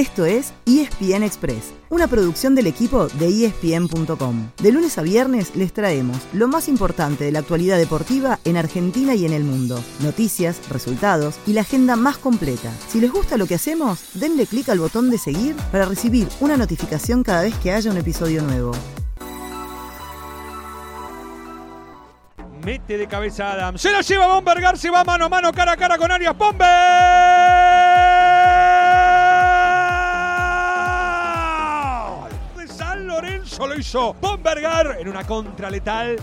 Esto es ESPN Express, una producción del equipo de ESPN.com. De lunes a viernes les traemos lo más importante de la actualidad deportiva en Argentina y en el mundo. Noticias, resultados y la agenda más completa. Si les gusta lo que hacemos, denle clic al botón de seguir para recibir una notificación cada vez que haya un episodio nuevo. Mete de cabeza Adam. Se lo lleva Bombergar, se va mano a mano, cara a cara con Arias. ¡Bomber! Lorenzo lo hizo Bombergar en una contra letal.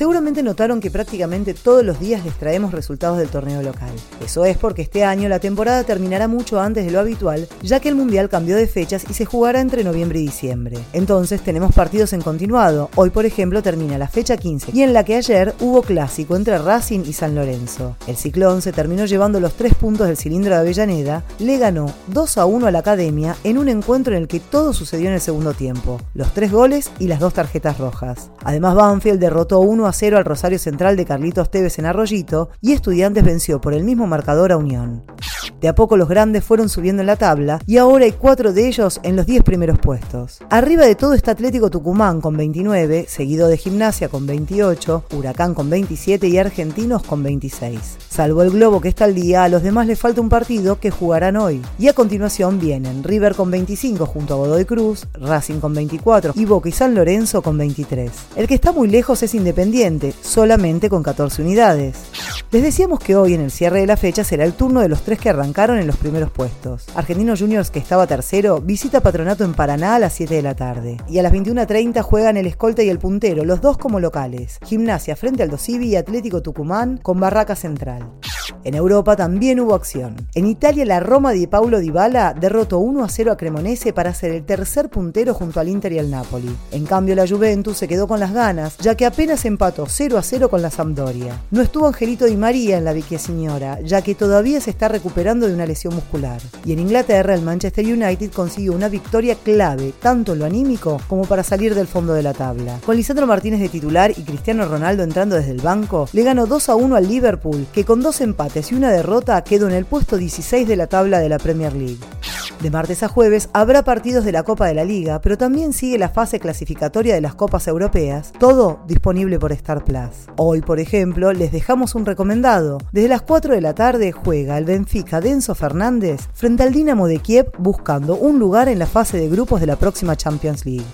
Seguramente notaron que prácticamente todos los días les traemos resultados del torneo local. Eso es porque este año la temporada terminará mucho antes de lo habitual, ya que el Mundial cambió de fechas y se jugará entre noviembre y diciembre. Entonces tenemos partidos en continuado. Hoy, por ejemplo, termina la fecha 15 y en la que ayer hubo clásico entre Racing y San Lorenzo. El Ciclón se terminó llevando los tres puntos del cilindro de Avellaneda, le ganó 2 a 1 a la Academia en un encuentro en el que todo sucedió en el segundo tiempo, los tres goles y las dos tarjetas rojas. Además, Banfield derrotó 1 a 0 al Rosario Central de Carlitos Tevez en Arroyito y Estudiantes venció por el mismo marcador a Unión. De a poco los grandes fueron subiendo en la tabla y ahora hay cuatro de ellos en los 10 primeros puestos. Arriba de todo está Atlético Tucumán con 29, seguido de Gimnasia con 28, Huracán con 27 y Argentinos con 26. Salvo el Globo que está al día, a los demás les falta un partido que jugarán hoy. Y a continuación vienen River con 25 junto a Godoy Cruz, Racing con 24 y Boca y San Lorenzo con 23. El que está muy lejos es Independiente, solamente con 14 unidades. Les decíamos que hoy en el cierre de la fecha será el turno de los tres que arrancaron en los primeros puestos. Argentinos Juniors, que estaba tercero, visita Patronato en Paraná a las 7 de la tarde. Y a las 21.30 juegan el escolta y el puntero, los dos como locales. Gimnasia frente al Dosivi y Atlético Tucumán con Barraca Central. En Europa también hubo acción. En Italia la Roma de Paulo Dybala derrotó 1 a 0 a Cremonese para ser el tercer puntero junto al Inter y al Napoli. En cambio la Juventus se quedó con las ganas, ya que apenas empató 0 a 0 con la Sampdoria. No estuvo Angelito Di María en la Vecchia ya que todavía se está recuperando de una lesión muscular. Y en Inglaterra el Manchester United consiguió una victoria clave, tanto en lo anímico como para salir del fondo de la tabla. Con Lisandro Martínez de titular y Cristiano Ronaldo entrando desde el banco, le ganó 2 a 1 al Liverpool, que con dos y una derrota quedó en el puesto 16 de la tabla de la Premier League. De martes a jueves habrá partidos de la Copa de la Liga, pero también sigue la fase clasificatoria de las Copas Europeas, todo disponible por Star Plus. Hoy, por ejemplo, les dejamos un recomendado. Desde las 4 de la tarde juega el Benfica Denso Fernández frente al Dinamo de Kiev buscando un lugar en la fase de grupos de la próxima Champions League.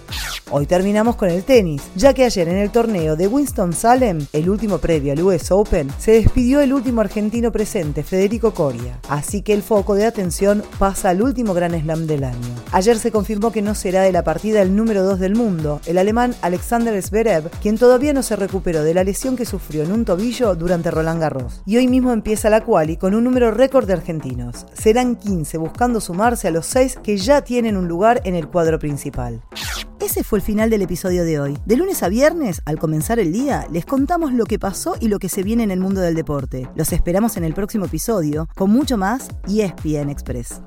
Hoy terminamos con el tenis, ya que ayer en el torneo de Winston-Salem, el último previo al US Open, se despidió el último argentino presente, Federico Coria. Así que el foco de atención pasa al último Gran Slam del año. Ayer se confirmó que no será de la partida el número 2 del mundo, el alemán Alexander Zverev, quien todavía no se recuperó de la lesión que sufrió en un tobillo durante Roland Garros. Y hoy mismo empieza la quali con un número récord de argentinos. Serán 15 buscando sumarse a los 6 que ya tienen un lugar en el cuadro principal. Ese fue el final del episodio de hoy. De lunes a viernes, al comenzar el día, les contamos lo que pasó y lo que se viene en el mundo del deporte. Los esperamos en el próximo episodio con mucho más y ESPN Express.